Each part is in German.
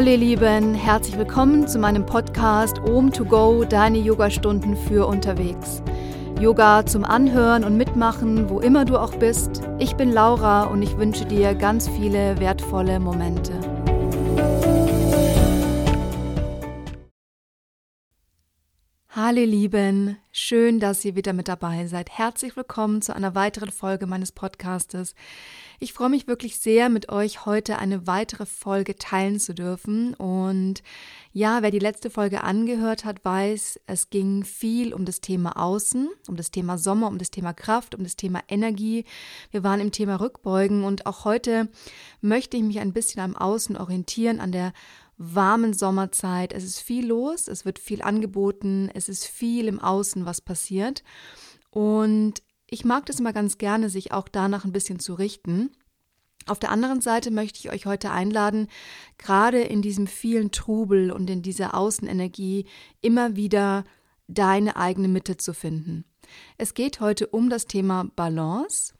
Hallo ihr Lieben, herzlich willkommen zu meinem Podcast Om to Go, deine Yogastunden für unterwegs. Yoga zum Anhören und Mitmachen, wo immer du auch bist. Ich bin Laura und ich wünsche dir ganz viele wertvolle Momente. Hallo Lieben, schön, dass ihr wieder mit dabei seid. Herzlich willkommen zu einer weiteren Folge meines Podcastes. Ich freue mich wirklich sehr, mit euch heute eine weitere Folge teilen zu dürfen. Und ja, wer die letzte Folge angehört hat, weiß, es ging viel um das Thema Außen, um das Thema Sommer, um das Thema Kraft, um das Thema Energie. Wir waren im Thema Rückbeugen und auch heute möchte ich mich ein bisschen am Außen orientieren, an der warmen Sommerzeit. Es ist viel los, es wird viel angeboten, es ist viel im Außen, was passiert. Und ich mag das immer ganz gerne, sich auch danach ein bisschen zu richten. Auf der anderen Seite möchte ich euch heute einladen, gerade in diesem vielen Trubel und in dieser Außenenergie immer wieder deine eigene Mitte zu finden. Es geht heute um das Thema Balance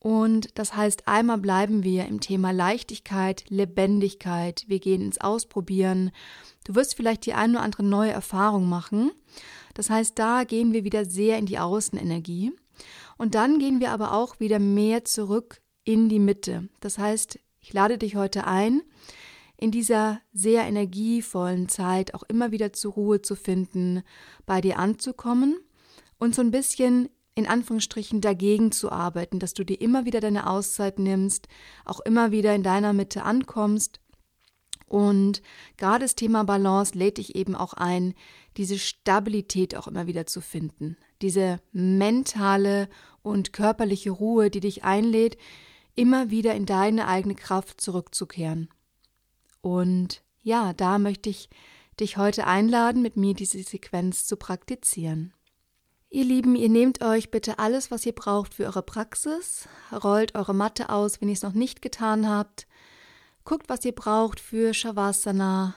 und das heißt, einmal bleiben wir im Thema Leichtigkeit, Lebendigkeit. Wir gehen ins Ausprobieren. Du wirst vielleicht die eine oder andere neue Erfahrung machen. Das heißt, da gehen wir wieder sehr in die Außenenergie. Und dann gehen wir aber auch wieder mehr zurück in die Mitte. Das heißt, ich lade dich heute ein, in dieser sehr energievollen Zeit auch immer wieder zur Ruhe zu finden, bei dir anzukommen und so ein bisschen in Anführungsstrichen dagegen zu arbeiten, dass du dir immer wieder deine Auszeit nimmst, auch immer wieder in deiner Mitte ankommst. Und gerade das Thema Balance lädt dich eben auch ein, diese Stabilität auch immer wieder zu finden. Diese mentale und körperliche Ruhe, die dich einlädt, immer wieder in deine eigene Kraft zurückzukehren. Und ja, da möchte ich dich heute einladen, mit mir diese Sequenz zu praktizieren. Ihr Lieben, ihr nehmt euch bitte alles, was ihr braucht für eure Praxis, rollt eure Matte aus, wenn ihr es noch nicht getan habt, guckt, was ihr braucht für Shavasana.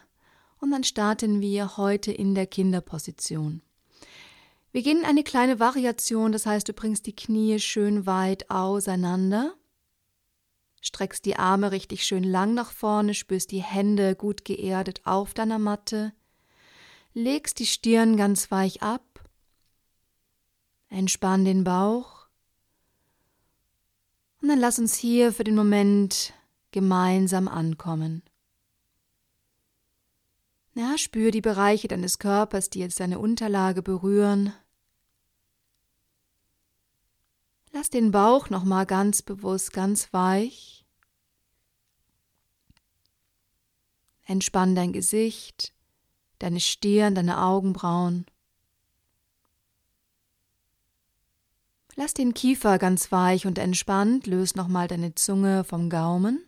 Und dann starten wir heute in der Kinderposition. Wir gehen in eine kleine Variation, das heißt, du bringst die Knie schön weit auseinander, streckst die Arme richtig schön lang nach vorne, spürst die Hände gut geerdet auf deiner Matte, legst die Stirn ganz weich ab, Entspann den Bauch. Und dann lass uns hier für den Moment gemeinsam ankommen. Ja, spür die Bereiche deines Körpers, die jetzt deine Unterlage berühren. Lass den Bauch nochmal ganz bewusst, ganz weich. Entspann dein Gesicht, deine Stirn, deine Augenbrauen. Lass den Kiefer ganz weich und entspannt, löst nochmal deine Zunge vom Gaumen.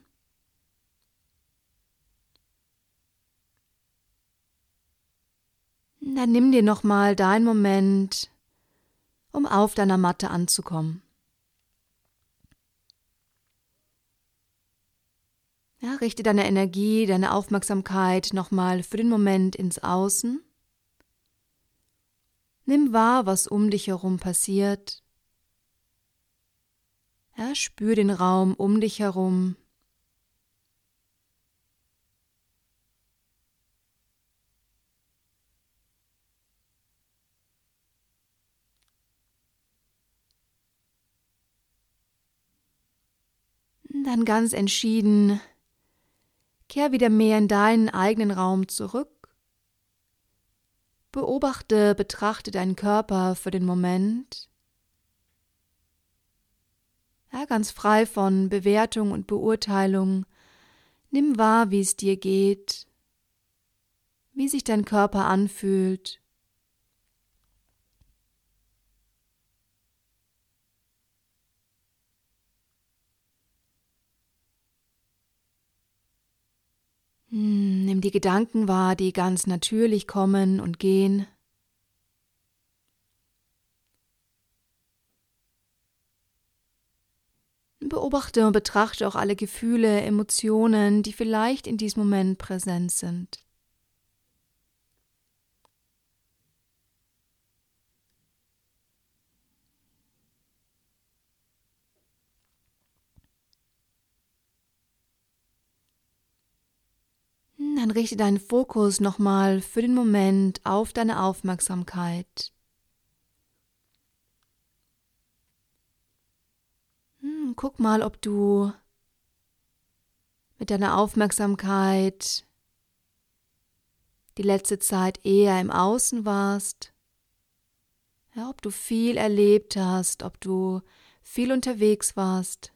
Dann nimm dir nochmal deinen Moment, um auf deiner Matte anzukommen. Ja, richte deine Energie, deine Aufmerksamkeit nochmal für den Moment ins Außen. Nimm wahr, was um dich herum passiert. Ja, spür den Raum um dich herum. Dann ganz entschieden, kehr wieder mehr in deinen eigenen Raum zurück. Beobachte, betrachte deinen Körper für den Moment ja, ganz frei von Bewertung und Beurteilung. Nimm wahr, wie es dir geht, wie sich dein Körper anfühlt. Hm, nimm die Gedanken wahr, die ganz natürlich kommen und gehen. Beobachte und betrachte auch alle Gefühle, Emotionen, die vielleicht in diesem Moment präsent sind. Dann richte deinen Fokus nochmal für den Moment auf deine Aufmerksamkeit. Guck mal, ob du mit deiner Aufmerksamkeit die letzte Zeit eher im Außen warst. Ja, ob du viel erlebt hast, ob du viel unterwegs warst.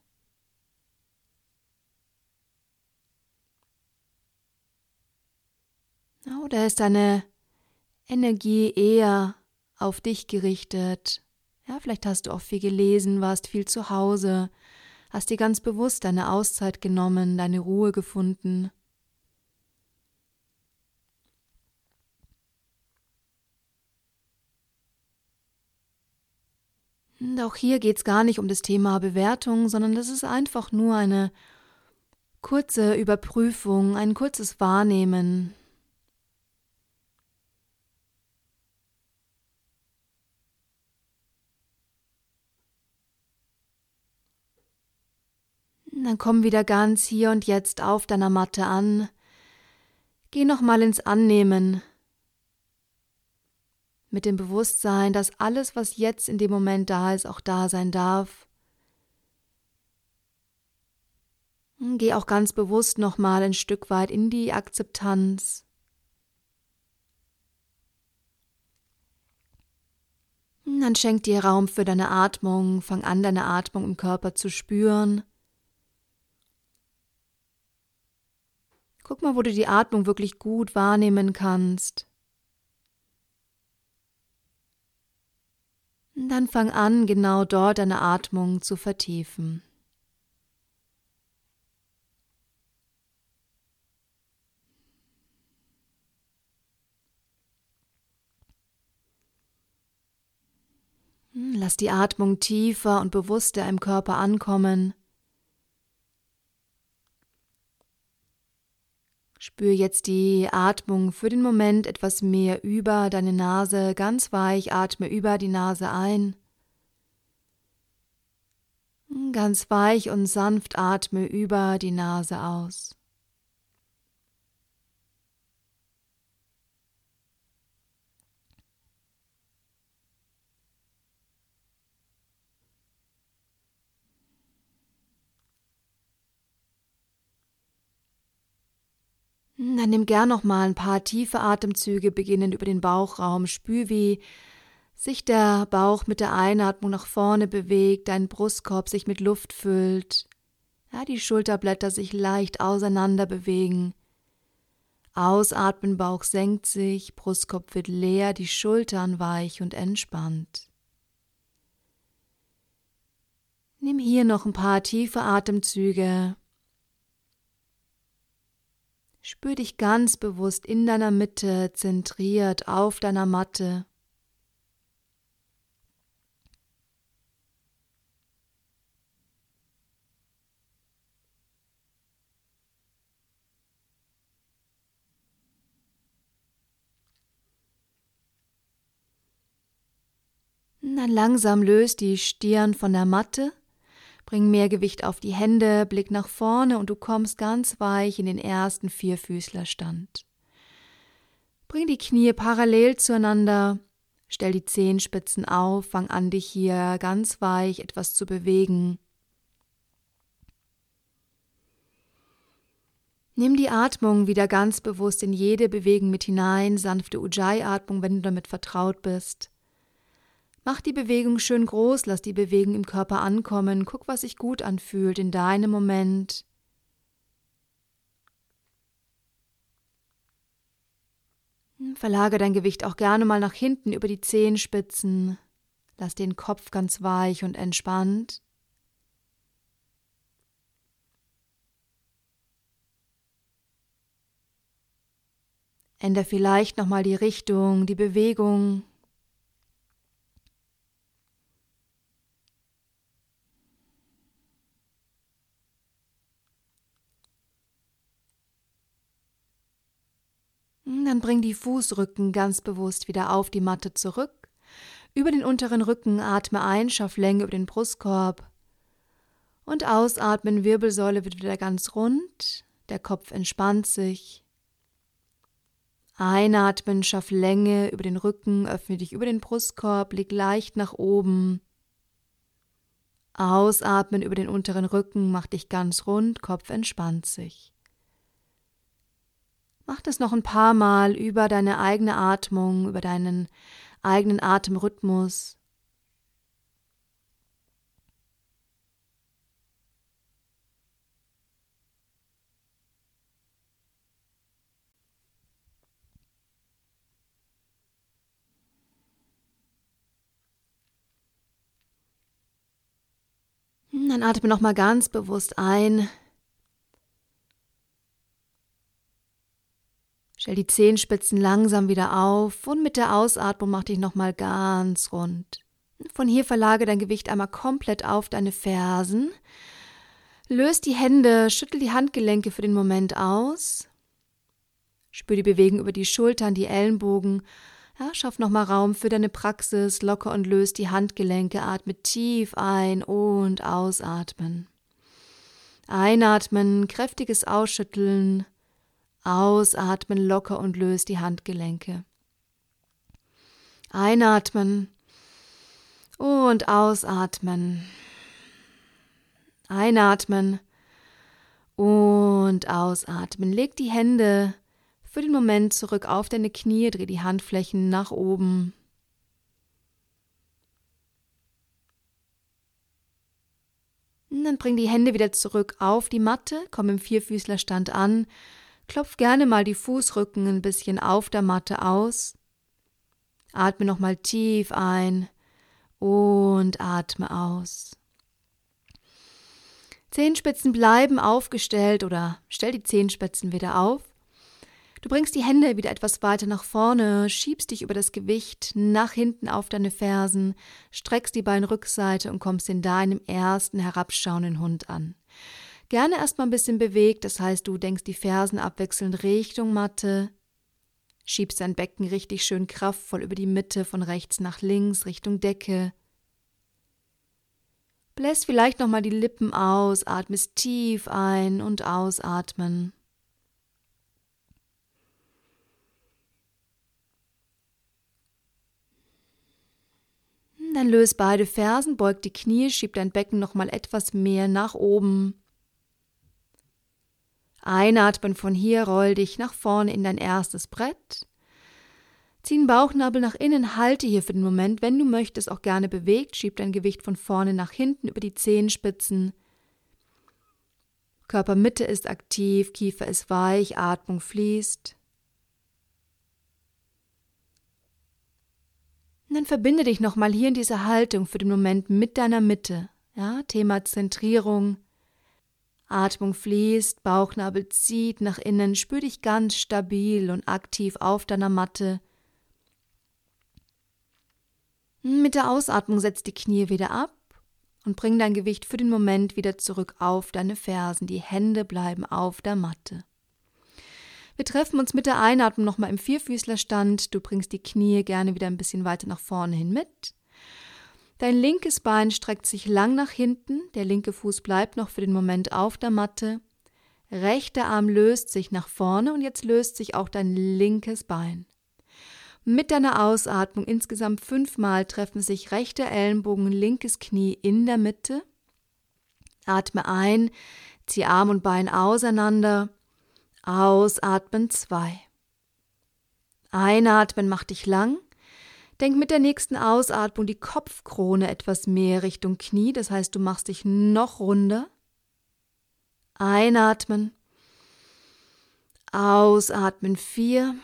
Oder ist deine Energie eher auf dich gerichtet? Ja, vielleicht hast du auch viel gelesen, warst viel zu Hause, hast dir ganz bewusst deine Auszeit genommen, deine Ruhe gefunden. Und auch hier geht es gar nicht um das Thema Bewertung, sondern das ist einfach nur eine kurze Überprüfung, ein kurzes Wahrnehmen. Dann komm wieder ganz hier und jetzt auf deiner Matte an. Geh nochmal ins Annehmen mit dem Bewusstsein, dass alles, was jetzt in dem Moment da ist, auch da sein darf. Geh auch ganz bewusst nochmal ein Stück weit in die Akzeptanz. Dann schenk dir Raum für deine Atmung, fang an, deine Atmung im Körper zu spüren. Guck mal, wo du die Atmung wirklich gut wahrnehmen kannst. Dann fang an, genau dort deine Atmung zu vertiefen. Hm, lass die Atmung tiefer und bewusster im Körper ankommen. Spür jetzt die Atmung für den Moment etwas mehr über deine Nase, ganz weich, atme über die Nase ein. Ganz weich und sanft atme über die Nase aus. Dann nimm gern noch mal ein paar tiefe Atemzüge, beginnend über den Bauchraum. Spür, wie sich der Bauch mit der Einatmung nach vorne bewegt, dein Brustkorb sich mit Luft füllt, ja, die Schulterblätter sich leicht auseinander bewegen. Ausatmen, Bauch senkt sich, Brustkorb wird leer, die Schultern weich und entspannt. Nimm hier noch ein paar tiefe Atemzüge. Spür dich ganz bewusst in deiner Mitte, zentriert auf deiner Matte. Dann langsam löst die Stirn von der Matte Bring mehr Gewicht auf die Hände, Blick nach vorne und du kommst ganz weich in den ersten Vierfüßlerstand. Bring die Knie parallel zueinander, stell die Zehenspitzen auf, fang an, dich hier ganz weich etwas zu bewegen. Nimm die Atmung wieder ganz bewusst in jede Bewegung mit hinein, sanfte Ujjayi-Atmung, wenn du damit vertraut bist. Mach die Bewegung schön groß, lass die Bewegung im Körper ankommen, guck, was sich gut anfühlt in deinem Moment. Hm, verlage dein Gewicht auch gerne mal nach hinten über die Zehenspitzen. Lass den Kopf ganz weich und entspannt. Änder vielleicht nochmal die Richtung, die Bewegung. Dann bring die Fußrücken ganz bewusst wieder auf die Matte zurück. Über den unteren Rücken atme ein, schaff Länge über den Brustkorb. Und ausatmen, Wirbelsäule wird wieder ganz rund, der Kopf entspannt sich. Einatmen, schaff Länge über den Rücken, öffne dich über den Brustkorb, leg leicht nach oben. Ausatmen über den unteren Rücken, mach dich ganz rund, Kopf entspannt sich. Mach das noch ein paar Mal über deine eigene Atmung, über deinen eigenen Atemrhythmus. Dann atme noch mal ganz bewusst ein. Stell die Zehenspitzen langsam wieder auf und mit der Ausatmung mach dich noch mal ganz rund. Von hier verlage dein Gewicht einmal komplett auf deine Fersen. Löst die Hände, schüttel die Handgelenke für den Moment aus. Spür die Bewegung über die Schultern, die Ellenbogen ja, schaff nochmal Raum für deine Praxis, locker und löst die Handgelenke, atme tief ein und ausatmen. Einatmen, kräftiges Ausschütteln, ausatmen, locker und löst die Handgelenke. Einatmen und ausatmen. Einatmen und ausatmen. Leg die Hände für den Moment zurück auf deine Knie, dreh die Handflächen nach oben. Und dann bring die Hände wieder zurück auf die Matte, komm im Vierfüßlerstand an, klopf gerne mal die Fußrücken ein bisschen auf der Matte aus. Atme nochmal tief ein und atme aus. Zehenspitzen bleiben aufgestellt oder stell die Zehenspitzen wieder auf. Du bringst die Hände wieder etwas weiter nach vorne, schiebst dich über das Gewicht nach hinten auf deine Fersen, streckst die Beinrückseite und kommst in deinem ersten herabschauenden Hund an. Gerne erstmal ein bisschen bewegt, das heißt, du denkst die Fersen abwechselnd Richtung Matte, schiebst dein Becken richtig schön kraftvoll über die Mitte von rechts nach links Richtung Decke. Bläst vielleicht nochmal die Lippen aus, atmest tief ein und ausatmen. Dann löst beide Fersen, beug die Knie, schieb dein Becken nochmal etwas mehr nach oben. Einatmen von hier, roll dich nach vorne in dein erstes Brett. Zieh den Bauchnabel nach innen, halte hier für den Moment. Wenn du möchtest, auch gerne bewegt. Schieb dein Gewicht von vorne nach hinten über die Zehenspitzen. Körpermitte ist aktiv, Kiefer ist weich, Atmung fließt. Und dann verbinde dich nochmal hier in dieser Haltung für den Moment mit deiner Mitte. Ja, Thema Zentrierung. Atmung fließt, Bauchnabel zieht nach innen, spür dich ganz stabil und aktiv auf deiner Matte. Mit der Ausatmung setz die Knie wieder ab und bring dein Gewicht für den Moment wieder zurück auf deine Fersen. Die Hände bleiben auf der Matte. Wir treffen uns mit der Einatmung nochmal im Vierfüßlerstand. Du bringst die Knie gerne wieder ein bisschen weiter nach vorne hin mit. Dein linkes Bein streckt sich lang nach hinten, der linke Fuß bleibt noch für den Moment auf der Matte. Rechter Arm löst sich nach vorne und jetzt löst sich auch dein linkes Bein. Mit deiner Ausatmung insgesamt fünfmal treffen sich rechter Ellenbogen, linkes Knie in der Mitte. Atme ein, zieh Arm und Bein auseinander. Ausatmen zwei. Einatmen macht dich lang. Denk mit der nächsten Ausatmung die Kopfkrone etwas mehr Richtung Knie, das heißt, du machst dich noch runder. Einatmen. Ausatmen vier.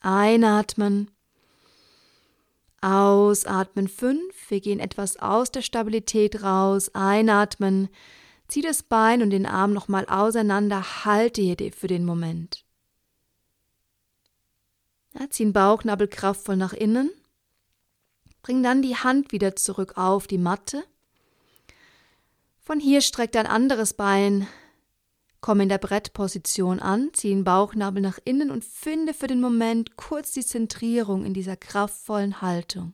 Einatmen. Ausatmen fünf. Wir gehen etwas aus der Stabilität raus. Einatmen. Zieh das Bein und den Arm nochmal auseinander, halte hier für den Moment. Ja, zieh Bauchnabel kraftvoll nach innen. Bring dann die Hand wieder zurück auf die Matte. Von hier streck dein anderes Bein, komm in der Brettposition an, zieh den Bauchnabel nach innen und finde für den Moment kurz die Zentrierung in dieser kraftvollen Haltung.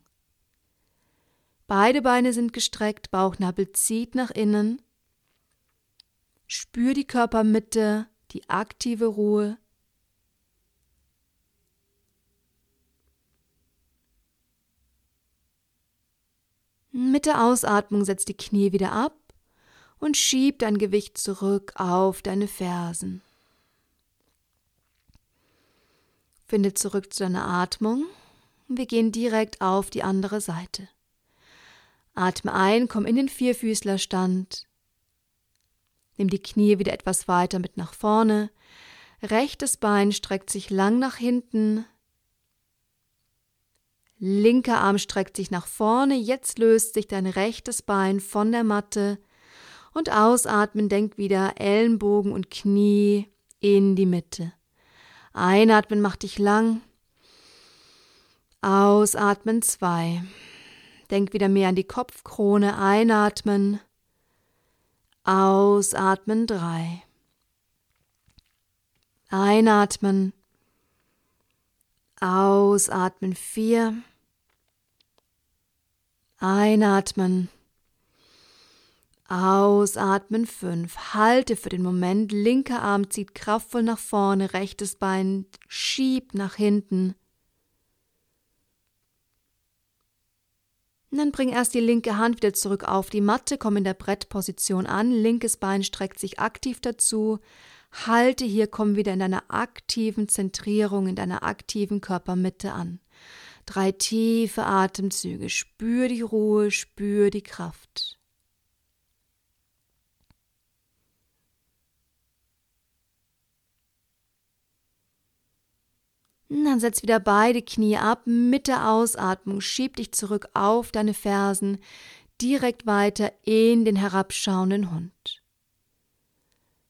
Beide Beine sind gestreckt, Bauchnabel zieht nach innen. Spür die Körpermitte, die aktive Ruhe. Mit der Ausatmung setz die Knie wieder ab und schieb dein Gewicht zurück auf deine Fersen. Finde zurück zu deiner Atmung. Wir gehen direkt auf die andere Seite. Atme ein, komm in den Vierfüßlerstand. Nimm die Knie wieder etwas weiter mit nach vorne. Rechtes Bein streckt sich lang nach hinten. Linker Arm streckt sich nach vorne. Jetzt löst sich dein rechtes Bein von der Matte und ausatmen, denk wieder Ellenbogen und Knie in die Mitte. Einatmen macht dich lang. Ausatmen zwei. Denk wieder mehr an die Kopfkrone. Einatmen. Ausatmen drei. Einatmen. Ausatmen vier. Einatmen. Ausatmen 5. Halte für den Moment. Linker Arm zieht kraftvoll nach vorne, rechtes Bein schiebt nach hinten. Und dann bring erst die linke Hand wieder zurück auf die Matte, komm in der Brettposition an, linkes Bein streckt sich aktiv dazu. Halte hier, komm wieder in deiner aktiven Zentrierung, in deiner aktiven Körpermitte an. Drei tiefe Atemzüge. Spür die Ruhe, spür die Kraft. Dann setz wieder beide Knie ab mit der Ausatmung, schieb dich zurück auf deine Fersen, direkt weiter in den herabschauenden Hund.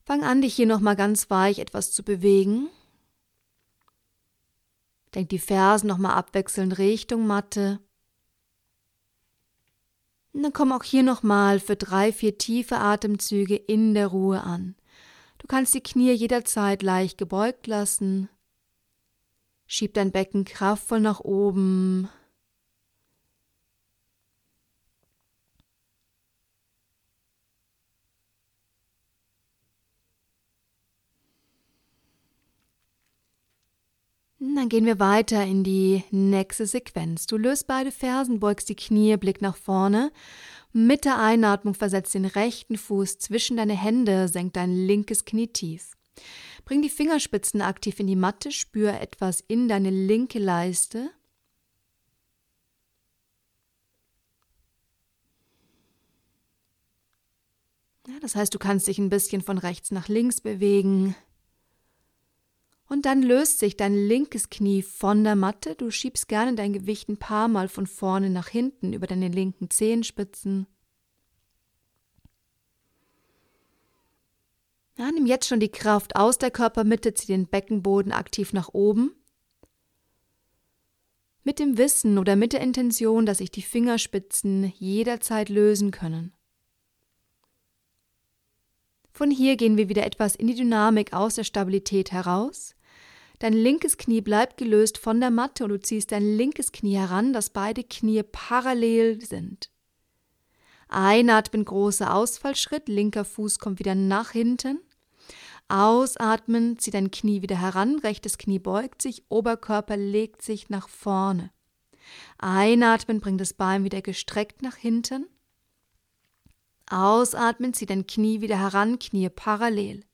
Fang an, dich hier nochmal ganz weich etwas zu bewegen. Denk die Fersen nochmal abwechselnd Richtung Matte. Und dann komm auch hier nochmal für drei, vier tiefe Atemzüge in der Ruhe an. Du kannst die Knie jederzeit leicht gebeugt lassen Schieb dein Becken kraftvoll nach oben. Dann gehen wir weiter in die nächste Sequenz. Du löst beide Fersen, beugst die Knie, Blick nach vorne. Mit der Einatmung versetzt den rechten Fuß zwischen deine Hände, senkt dein linkes Knie tief. Bring die Fingerspitzen aktiv in die Matte, spür etwas in deine linke Leiste. Ja, das heißt, du kannst dich ein bisschen von rechts nach links bewegen. Und dann löst sich dein linkes Knie von der Matte. Du schiebst gerne dein Gewicht ein paar Mal von vorne nach hinten über deine linken Zehenspitzen. Ja, nimm jetzt schon die Kraft aus der Körpermitte, zieh den Beckenboden aktiv nach oben. Mit dem Wissen oder mit der Intention, dass sich die Fingerspitzen jederzeit lösen können. Von hier gehen wir wieder etwas in die Dynamik aus der Stabilität heraus. Dein linkes Knie bleibt gelöst von der Matte und du ziehst dein linkes Knie heran, dass beide Knie parallel sind. Einatmen, großer Ausfallschritt, linker Fuß kommt wieder nach hinten. Ausatmen, zieh dein Knie wieder heran, rechtes Knie beugt sich, Oberkörper legt sich nach vorne. Einatmen, bring das Bein wieder gestreckt nach hinten. Ausatmen, zieh dein Knie wieder heran, Knie parallel.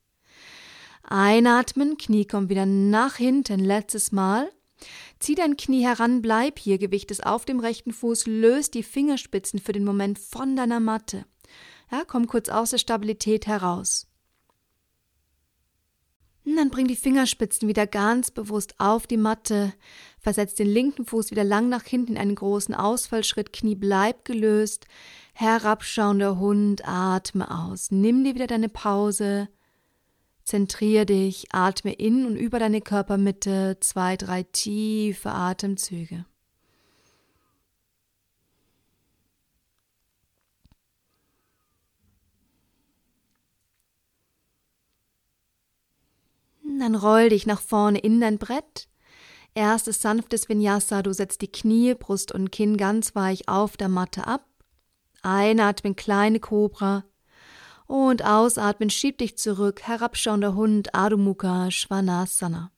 Einatmen, Knie kommt wieder nach hinten, letztes Mal. Zieh dein Knie heran, bleib hier, Gewicht ist auf dem rechten Fuß, löst die Fingerspitzen für den Moment von deiner Matte. Ja, komm kurz aus der Stabilität heraus. Und dann bring die Fingerspitzen wieder ganz bewusst auf die Matte, versetz den linken Fuß wieder lang nach hinten in einen großen Ausfallschritt, Knie bleibt gelöst, herabschauender Hund, atme aus, nimm dir wieder deine Pause, Zentrier dich, atme in und über deine Körpermitte zwei, drei tiefe Atemzüge. Dann roll dich nach vorne in dein Brett. Erstes sanftes Vinyasa, du setzt die Knie, Brust und Kinn ganz weich auf der Matte ab. Einatmen, kleine Kobra. Und ausatmen, schieb dich zurück, herabschauender Hund, Adho Mukha Svanasana.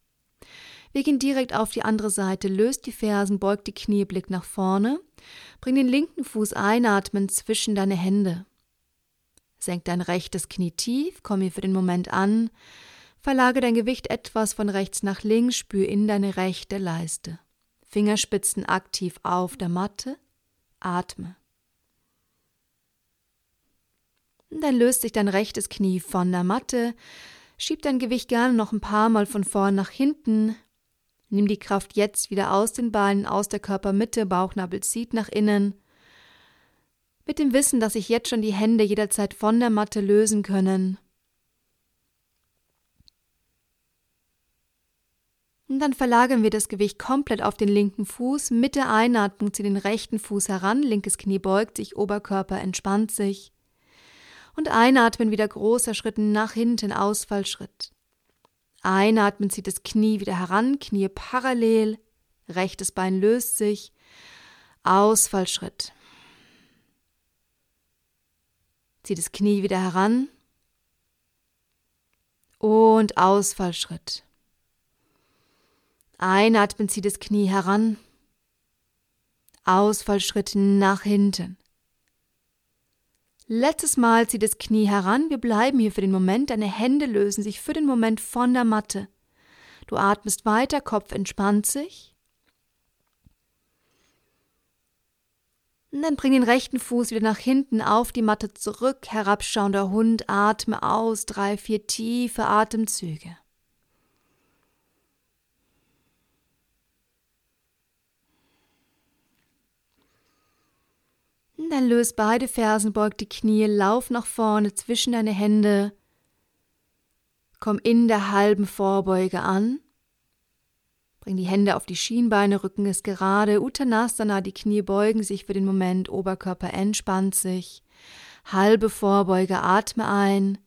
Wir gehen direkt auf die andere Seite, löst die Fersen, beugt die Knie, Blick nach vorne. Bring den linken Fuß einatmen zwischen deine Hände. Senk dein rechtes Knie tief, komm hier für den Moment an. Verlage dein Gewicht etwas von rechts nach links, spür in deine rechte Leiste. Fingerspitzen aktiv auf der Matte. Atme. Dann löst sich dein rechtes Knie von der Matte. Schieb dein Gewicht gerne noch ein paar Mal von vorn nach hinten. Nimm die Kraft jetzt wieder aus den Beinen, aus der Körpermitte, Bauchnabel zieht nach innen. Mit dem Wissen, dass sich jetzt schon die Hände jederzeit von der Matte lösen können. Und dann verlagern wir das Gewicht komplett auf den linken Fuß. Mit der Einatmung zieh den rechten Fuß heran, linkes Knie beugt sich, Oberkörper entspannt sich. Und einatmen wieder großer Schritt nach hinten, Ausfallschritt. Einatmen zieht das Knie wieder heran, Knie parallel, rechtes Bein löst sich, Ausfallschritt. Zieht das Knie wieder heran und Ausfallschritt. Einatmen zieht das Knie heran, Ausfallschritt nach hinten. Letztes Mal zieh das Knie heran. Wir bleiben hier für den Moment. Deine Hände lösen sich für den Moment von der Matte. Du atmest weiter, Kopf entspannt sich. Und dann bring den rechten Fuß wieder nach hinten auf die Matte zurück. Herabschauender Hund, atme aus. Drei, vier tiefe Atemzüge. Dann löst beide Fersen, beug die Knie, lauf nach vorne zwischen deine Hände. Komm in der halben Vorbeuge an. Bring die Hände auf die Schienbeine, Rücken ist gerade. Uttanasana, die Knie beugen sich für den Moment, Oberkörper entspannt sich. Halbe Vorbeuge, atme ein.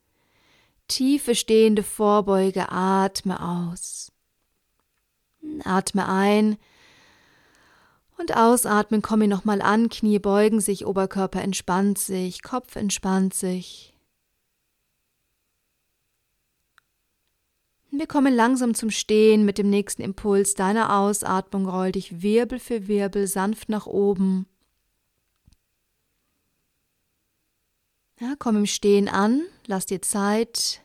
Tiefe stehende Vorbeuge, atme aus. Atme ein. Und ausatmen, komme nochmal an, Knie beugen sich, Oberkörper entspannt sich, Kopf entspannt sich. Wir kommen langsam zum Stehen mit dem nächsten Impuls deiner Ausatmung. Roll dich Wirbel für Wirbel sanft nach oben. Ja, komm im Stehen an, lass dir Zeit.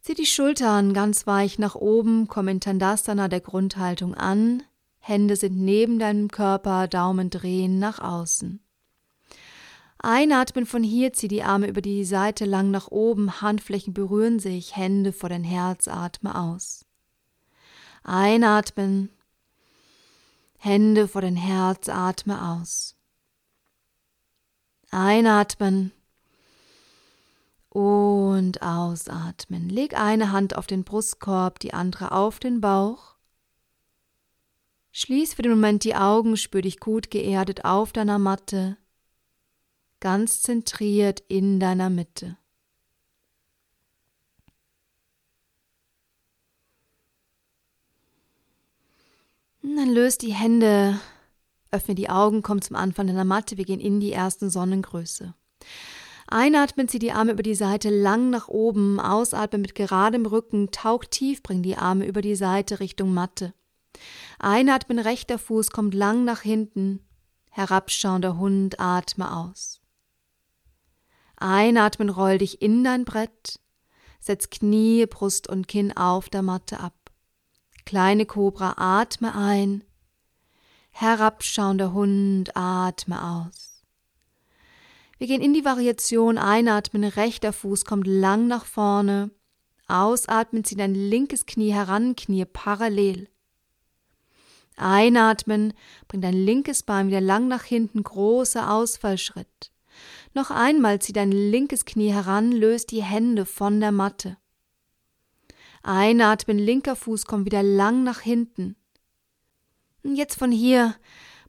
Zieh die Schultern ganz weich nach oben, komm in Tandasana der Grundhaltung an. Hände sind neben deinem Körper, Daumen drehen nach außen. Einatmen von hier, zieh die Arme über die Seite lang nach oben, Handflächen berühren sich, Hände vor dein Herz, atme aus. Einatmen, Hände vor dein Herz, atme aus. Einatmen und ausatmen. Leg eine Hand auf den Brustkorb, die andere auf den Bauch. Schließ für den Moment die Augen, spür dich gut geerdet auf deiner Matte, ganz zentriert in deiner Mitte. Und dann löst die Hände, öffne die Augen, komm zum Anfang deiner Matte, wir gehen in die ersten Sonnengröße. Einatmen, zieh die Arme über die Seite lang nach oben, ausatmen mit geradem Rücken, tauch tief, bring die Arme über die Seite Richtung Matte. Einatmen, rechter Fuß kommt lang nach hinten. Herabschauender Hund, atme aus. Einatmen, roll dich in dein Brett. Setz Knie, Brust und Kinn auf der Matte ab. Kleine Kobra, atme ein. Herabschauender Hund, atme aus. Wir gehen in die Variation. Einatmen, rechter Fuß kommt lang nach vorne. Ausatmen, zieh dein linkes Knie heran, Knie parallel. Einatmen, bring dein linkes Bein wieder lang nach hinten, großer Ausfallschritt. Noch einmal zieh dein linkes Knie heran, löst die Hände von der Matte. Einatmen, linker Fuß kommt wieder lang nach hinten. Jetzt von hier,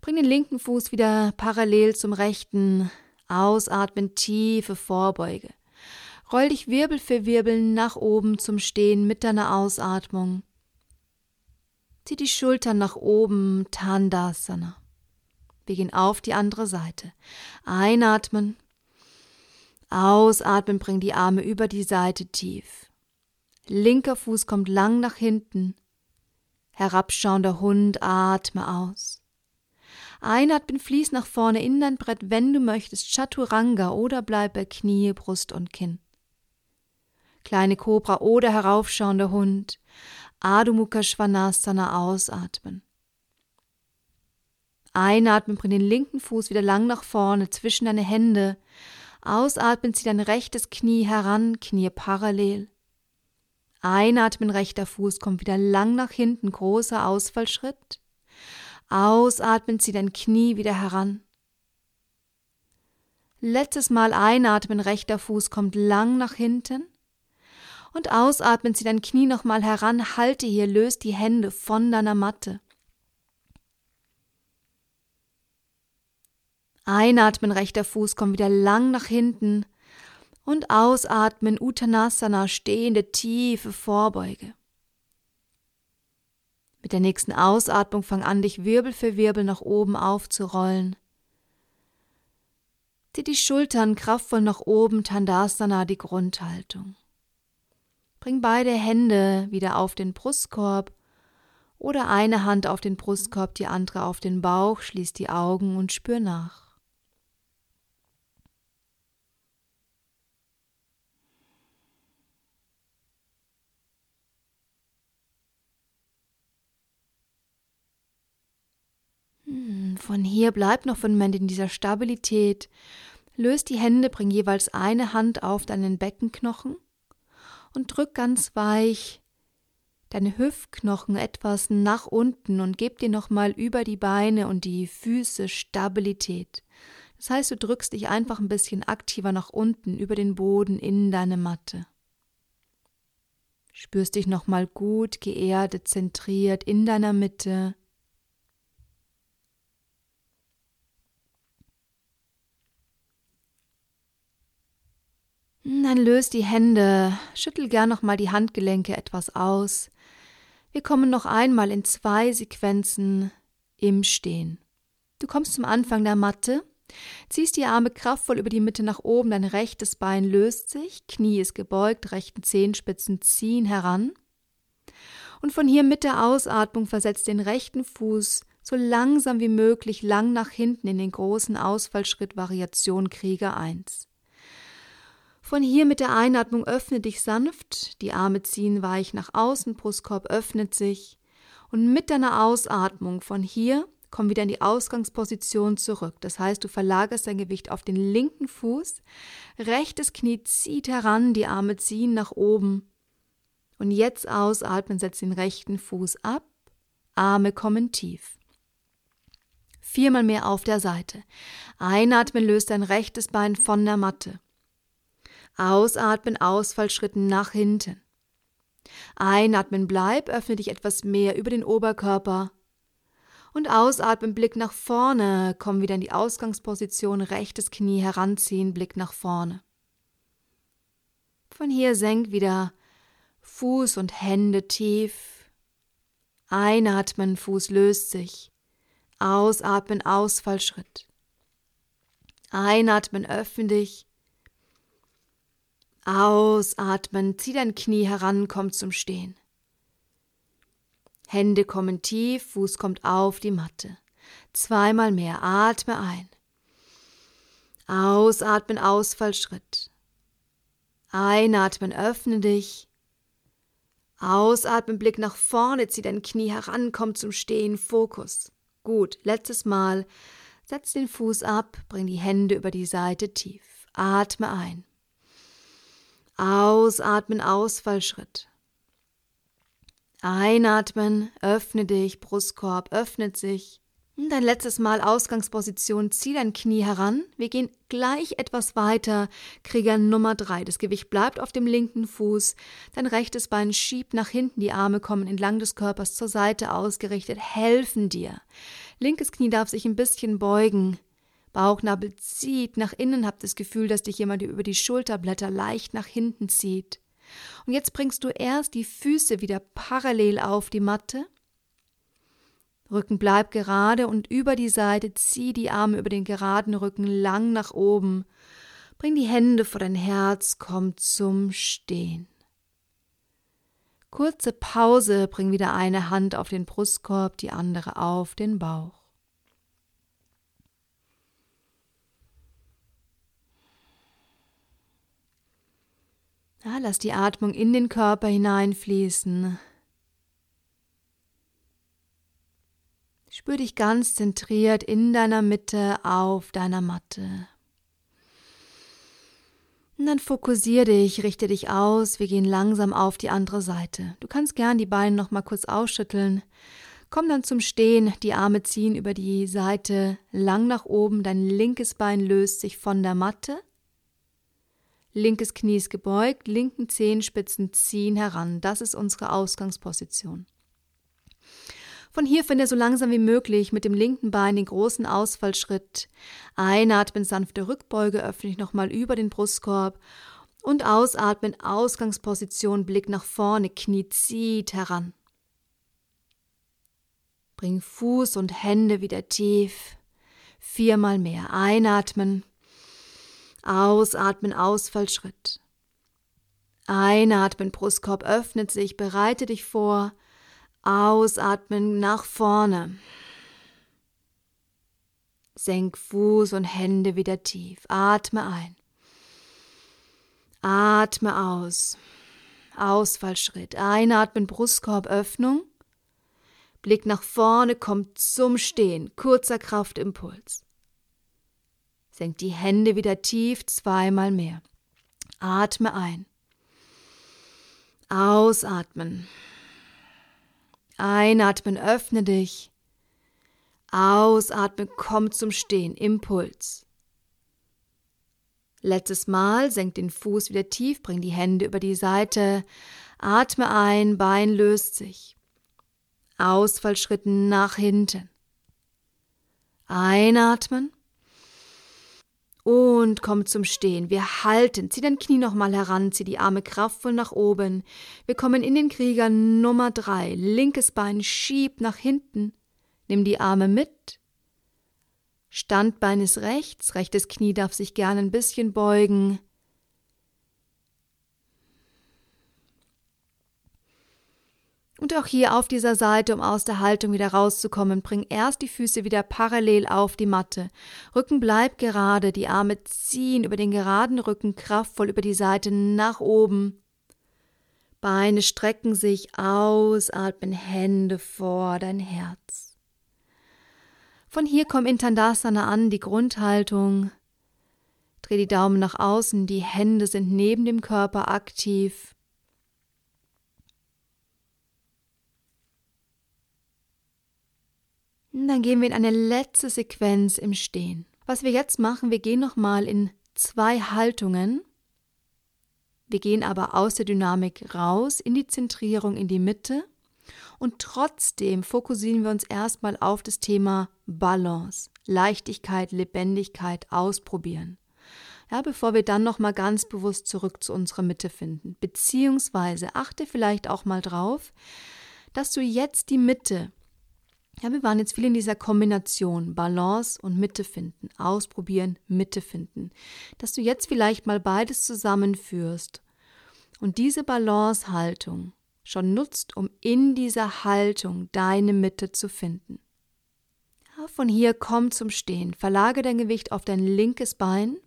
bring den linken Fuß wieder parallel zum rechten. Ausatmen, tiefe Vorbeuge. Roll dich Wirbel für Wirbel nach oben zum Stehen mit deiner Ausatmung. Zieh die Schultern nach oben, Tandasana. Wir gehen auf die andere Seite. Einatmen. Ausatmen, bring die Arme über die Seite tief. Linker Fuß kommt lang nach hinten. Herabschauender Hund, atme aus. Einatmen, fließ nach vorne in dein Brett, wenn du möchtest, Chaturanga oder bleib bei Knie, Brust und Kinn. Kleine Kobra oder heraufschauender Hund, Adho Svanasana ausatmen. Einatmen, bring den linken Fuß wieder lang nach vorne zwischen deine Hände. Ausatmen, zieh dein rechtes Knie heran, Knie parallel. Einatmen, rechter Fuß kommt wieder lang nach hinten, großer Ausfallschritt. Ausatmen, zieh dein Knie wieder heran. Letztes Mal einatmen, rechter Fuß kommt lang nach hinten. Und ausatmen, zieh dein Knie nochmal heran, halte hier, löst die Hände von deiner Matte. Einatmen, rechter Fuß kommt wieder lang nach hinten. Und ausatmen, Uttanasana, stehende tiefe Vorbeuge. Mit der nächsten Ausatmung fang an, dich Wirbel für Wirbel nach oben aufzurollen. Zieh die Schultern kraftvoll nach oben, Tandasana, die Grundhaltung. Bring beide Hände wieder auf den Brustkorb oder eine Hand auf den Brustkorb, die andere auf den Bauch, schließ die Augen und spür nach. Von hier bleib noch für einen Moment in dieser Stabilität. Löst die Hände, bring jeweils eine Hand auf deinen Beckenknochen und drück ganz weich deine Hüftknochen etwas nach unten und gib dir nochmal über die Beine und die Füße Stabilität. Das heißt, du drückst dich einfach ein bisschen aktiver nach unten über den Boden in deine Matte. Spürst dich nochmal gut geerdet, zentriert in deiner Mitte. Dann löst die Hände, schüttel gern nochmal die Handgelenke etwas aus. Wir kommen noch einmal in zwei Sequenzen im Stehen. Du kommst zum Anfang der Matte, ziehst die Arme kraftvoll über die Mitte nach oben, dein rechtes Bein löst sich, Knie ist gebeugt, rechten Zehenspitzen ziehen heran. Und von hier mit der Ausatmung versetzt den rechten Fuß so langsam wie möglich lang nach hinten in den großen Ausfallschritt Variation Krieger 1. Von hier mit der Einatmung öffne dich sanft, die Arme ziehen weich nach außen, Brustkorb öffnet sich. Und mit deiner Ausatmung von hier komm wieder in die Ausgangsposition zurück. Das heißt, du verlagerst dein Gewicht auf den linken Fuß, rechtes Knie zieht heran, die Arme ziehen nach oben. Und jetzt ausatmen, setz den rechten Fuß ab, Arme kommen tief. Viermal mehr auf der Seite. Einatmen löst dein rechtes Bein von der Matte. Ausatmen, Ausfallschritten nach hinten. Einatmen, bleib, öffne dich etwas mehr über den Oberkörper. Und ausatmen, Blick nach vorne, komm wieder in die Ausgangsposition, rechtes Knie heranziehen, Blick nach vorne. Von hier senk wieder Fuß und Hände tief. Einatmen, Fuß löst sich. Ausatmen, Ausfallschritt. Einatmen, öffne dich. Ausatmen, zieh dein Knie heran, komm zum Stehen. Hände kommen tief, Fuß kommt auf die Matte. Zweimal mehr, atme ein. Ausatmen, Ausfallschritt. Einatmen, öffne dich. Ausatmen, Blick nach vorne, zieh dein Knie heran, komm zum Stehen, Fokus. Gut, letztes Mal. Setz den Fuß ab, bring die Hände über die Seite tief. Atme ein. Ausatmen, Ausfallschritt. Einatmen, öffne dich, Brustkorb öffnet sich. Dein letztes Mal Ausgangsposition, zieh dein Knie heran. Wir gehen gleich etwas weiter. Krieger Nummer drei. Das Gewicht bleibt auf dem linken Fuß. Dein rechtes Bein schiebt nach hinten. Die Arme kommen entlang des Körpers zur Seite ausgerichtet, helfen dir. Linkes Knie darf sich ein bisschen beugen. Bauchnabel zieht nach innen, habt das Gefühl, dass dich jemand über die Schulterblätter leicht nach hinten zieht. Und jetzt bringst du erst die Füße wieder parallel auf die Matte. Rücken bleibt gerade und über die Seite zieh die Arme über den geraden Rücken lang nach oben. Bring die Hände vor dein Herz, komm zum Stehen. Kurze Pause, bring wieder eine Hand auf den Brustkorb, die andere auf den Bauch. Ja, lass die Atmung in den Körper hineinfließen. Spür dich ganz zentriert in deiner Mitte auf deiner Matte. Und dann fokussiere dich, richte dich aus. Wir gehen langsam auf die andere Seite. Du kannst gern die Beine noch mal kurz ausschütteln. Komm dann zum Stehen, die Arme ziehen über die Seite lang nach oben, dein linkes Bein löst sich von der Matte Linkes Knie ist gebeugt, linken Zehenspitzen ziehen heran. Das ist unsere Ausgangsposition. Von hier finde so langsam wie möglich mit dem linken Bein den großen Ausfallschritt. Einatmen, sanfte Rückbeuge, öffne ich nochmal über den Brustkorb. Und ausatmen, Ausgangsposition, Blick nach vorne, Knie zieht heran. Bring Fuß und Hände wieder tief. Viermal mehr. Einatmen. Ausatmen, Ausfallschritt. Einatmen, Brustkorb öffnet sich, bereite dich vor. Ausatmen nach vorne. Senk Fuß und Hände wieder tief. Atme ein. Atme aus. Ausfallschritt. Einatmen, Brustkorb, Öffnung. Blick nach vorne, kommt zum Stehen. Kurzer Kraftimpuls. Senk die Hände wieder tief, zweimal mehr. Atme ein. Ausatmen. Einatmen, öffne dich. Ausatmen, komm zum Stehen. Impuls. Letztes Mal, senk den Fuß wieder tief, bring die Hände über die Seite. Atme ein, Bein löst sich. Ausfallschritten nach hinten. Einatmen. Und komm zum Stehen. Wir halten. Zieh dein Knie nochmal heran. Zieh die Arme kraftvoll nach oben. Wir kommen in den Krieger Nummer drei. Linkes Bein schieb nach hinten. Nimm die Arme mit. Standbein ist rechts. Rechtes Knie darf sich gerne ein bisschen beugen. Und auch hier auf dieser Seite, um aus der Haltung wieder rauszukommen, bring erst die Füße wieder parallel auf die Matte. Rücken bleibt gerade, die Arme ziehen über den geraden Rücken kraftvoll über die Seite nach oben. Beine strecken sich aus, atmen Hände vor dein Herz. Von hier komm in Tandasana an, die Grundhaltung. Dreh die Daumen nach außen, die Hände sind neben dem Körper aktiv. Dann gehen wir in eine letzte Sequenz im Stehen. Was wir jetzt machen, wir gehen nochmal in zwei Haltungen. Wir gehen aber aus der Dynamik raus in die Zentrierung, in die Mitte. Und trotzdem fokussieren wir uns erstmal auf das Thema Balance, Leichtigkeit, Lebendigkeit, Ausprobieren. Ja, bevor wir dann nochmal ganz bewusst zurück zu unserer Mitte finden. Beziehungsweise achte vielleicht auch mal drauf, dass du jetzt die Mitte ja, wir waren jetzt viel in dieser Kombination Balance und Mitte finden, ausprobieren, Mitte finden, dass du jetzt vielleicht mal beides zusammenführst und diese Balancehaltung schon nutzt, um in dieser Haltung deine Mitte zu finden. Ja, von hier komm zum Stehen, verlage dein Gewicht auf dein linkes Bein,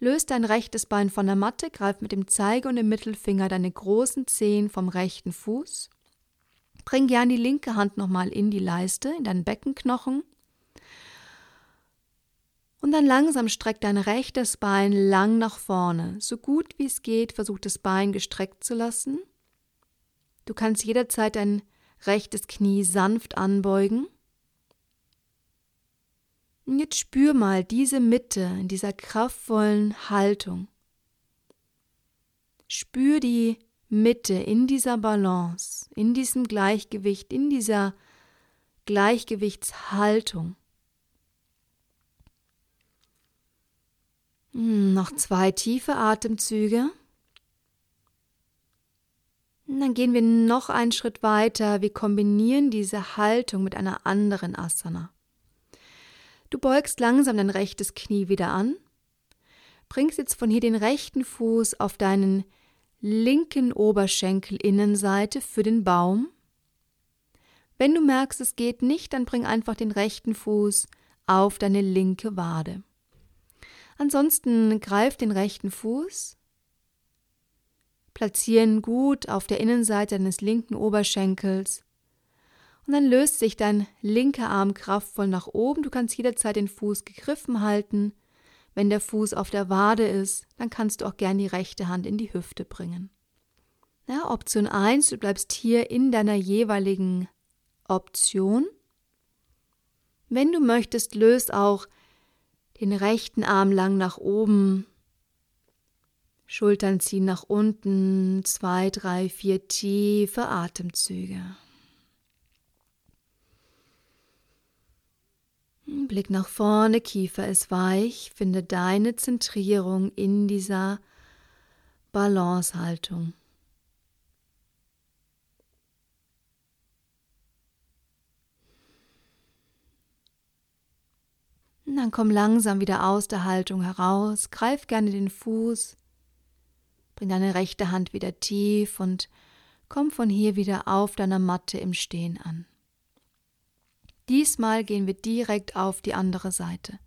löst dein rechtes Bein von der Matte, greif mit dem Zeige und dem Mittelfinger deine großen Zehen vom rechten Fuß Bring gern die linke Hand nochmal in die Leiste, in deinen Beckenknochen. Und dann langsam streck dein rechtes Bein lang nach vorne. So gut wie es geht, versuch das Bein gestreckt zu lassen. Du kannst jederzeit dein rechtes Knie sanft anbeugen. Und jetzt spür mal diese Mitte in dieser kraftvollen Haltung. Spür die Mitte, in dieser Balance, in diesem Gleichgewicht, in dieser Gleichgewichtshaltung. Hm, noch zwei tiefe Atemzüge. Dann gehen wir noch einen Schritt weiter. Wir kombinieren diese Haltung mit einer anderen Asana. Du beugst langsam dein rechtes Knie wieder an, bringst jetzt von hier den rechten Fuß auf deinen linken Oberschenkelinnenseite für den Baum. Wenn du merkst, es geht nicht, dann bring einfach den rechten Fuß auf deine linke Wade. Ansonsten greif den rechten Fuß, platzieren gut auf der Innenseite deines linken Oberschenkels und dann löst sich dein linker Arm kraftvoll nach oben. Du kannst jederzeit den Fuß gegriffen halten. Wenn der Fuß auf der Wade ist, dann kannst du auch gern die rechte Hand in die Hüfte bringen. Ja, Option 1, du bleibst hier in deiner jeweiligen Option. Wenn du möchtest, löst auch den rechten Arm lang nach oben. Schultern ziehen nach unten. Zwei, drei, vier tiefe Atemzüge. Blick nach vorne, Kiefer ist weich, finde deine Zentrierung in dieser Balancehaltung. Dann komm langsam wieder aus der Haltung heraus, greif gerne den Fuß, bring deine rechte Hand wieder tief und komm von hier wieder auf deiner Matte im Stehen an. Diesmal gehen wir direkt auf die andere Seite.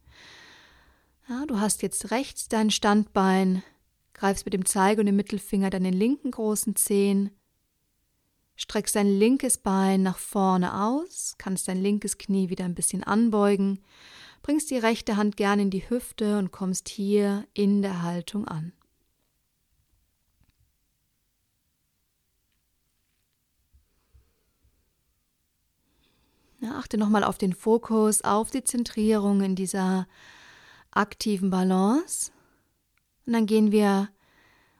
Ja, du hast jetzt rechts dein Standbein, greifst mit dem Zeige und dem Mittelfinger deinen linken großen Zehen, streckst dein linkes Bein nach vorne aus, kannst dein linkes Knie wieder ein bisschen anbeugen, bringst die rechte Hand gerne in die Hüfte und kommst hier in der Haltung an. Ja, achte nochmal auf den Fokus, auf die Zentrierung in dieser aktiven Balance. Und dann gehen wir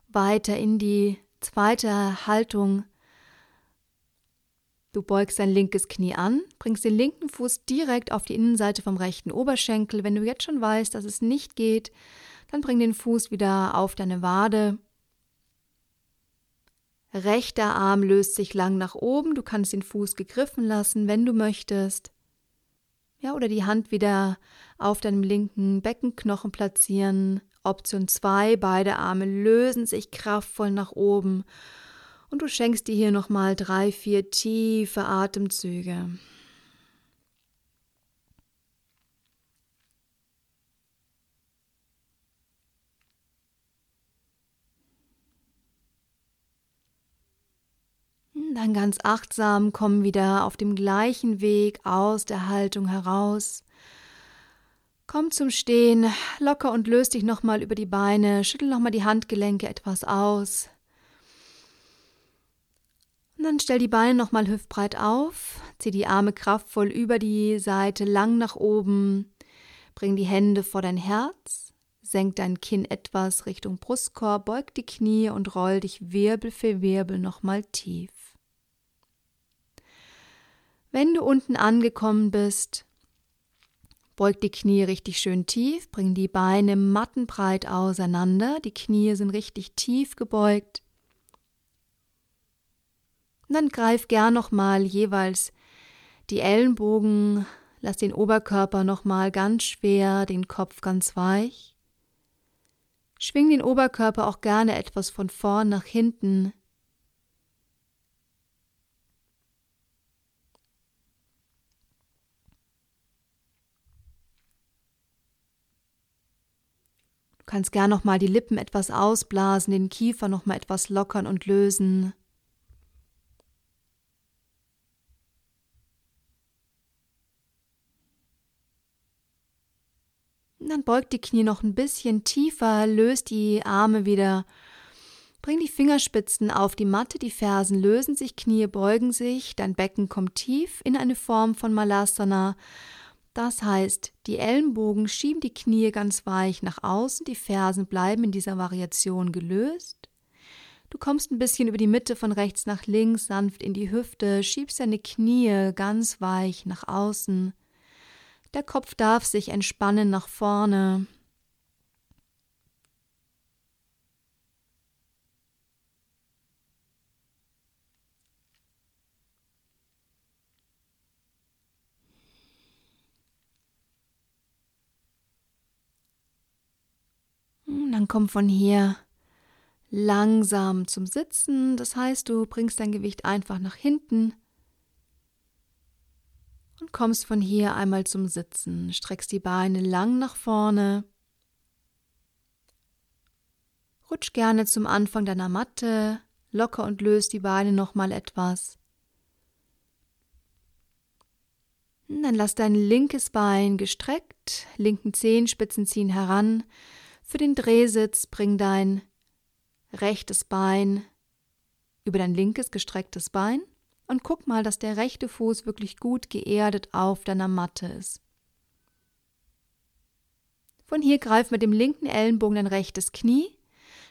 weiter in die zweite Haltung. Du beugst dein linkes Knie an, bringst den linken Fuß direkt auf die Innenseite vom rechten Oberschenkel. Wenn du jetzt schon weißt, dass es nicht geht, dann bring den Fuß wieder auf deine Wade Rechter Arm löst sich lang nach oben. Du kannst den Fuß gegriffen lassen, wenn du möchtest. Ja, oder die Hand wieder auf deinem linken Beckenknochen platzieren. Option 2, beide Arme lösen sich kraftvoll nach oben. Und du schenkst dir hier nochmal drei, vier tiefe Atemzüge. Dann ganz achtsam komm wieder auf dem gleichen Weg aus der Haltung heraus. Komm zum Stehen, locker und löst dich nochmal über die Beine, schüttel nochmal die Handgelenke etwas aus. Und dann stell die Beine nochmal hüftbreit auf, zieh die Arme kraftvoll über die Seite lang nach oben, bring die Hände vor dein Herz, senk dein Kinn etwas Richtung Brustkorb, beug die Knie und roll dich Wirbel für Wirbel nochmal tief. Wenn du unten angekommen bist, beug die Knie richtig schön tief, bring die Beine mattenbreit auseinander, die Knie sind richtig tief gebeugt. Und dann greif gern nochmal jeweils die Ellenbogen, lass den Oberkörper nochmal ganz schwer, den Kopf ganz weich. Schwing den Oberkörper auch gerne etwas von vorn nach hinten, kannst gern noch mal die Lippen etwas ausblasen, den Kiefer noch mal etwas lockern und lösen. Dann beugt die Knie noch ein bisschen tiefer, löst die Arme wieder. Bring die Fingerspitzen auf die Matte, die Fersen lösen sich, Knie beugen sich, dein Becken kommt tief in eine Form von Malasana das heißt, die Ellenbogen schieben die Knie ganz weich nach außen, die Fersen bleiben in dieser Variation gelöst. Du kommst ein bisschen über die Mitte von rechts nach links, sanft in die Hüfte, schiebst deine Knie ganz weich nach außen. Der Kopf darf sich entspannen nach vorne. Dann komm von hier langsam zum Sitzen. Das heißt, du bringst dein Gewicht einfach nach hinten und kommst von hier einmal zum Sitzen. Streckst die Beine lang nach vorne. Rutsch gerne zum Anfang deiner Matte locker und löst die Beine nochmal etwas. Dann lass dein linkes Bein gestreckt, linken Zehenspitzen ziehen heran. Für den Drehsitz bring dein rechtes Bein über dein linkes gestrecktes Bein und guck mal, dass der rechte Fuß wirklich gut geerdet auf deiner Matte ist. Von hier greif mit dem linken Ellenbogen dein rechtes Knie,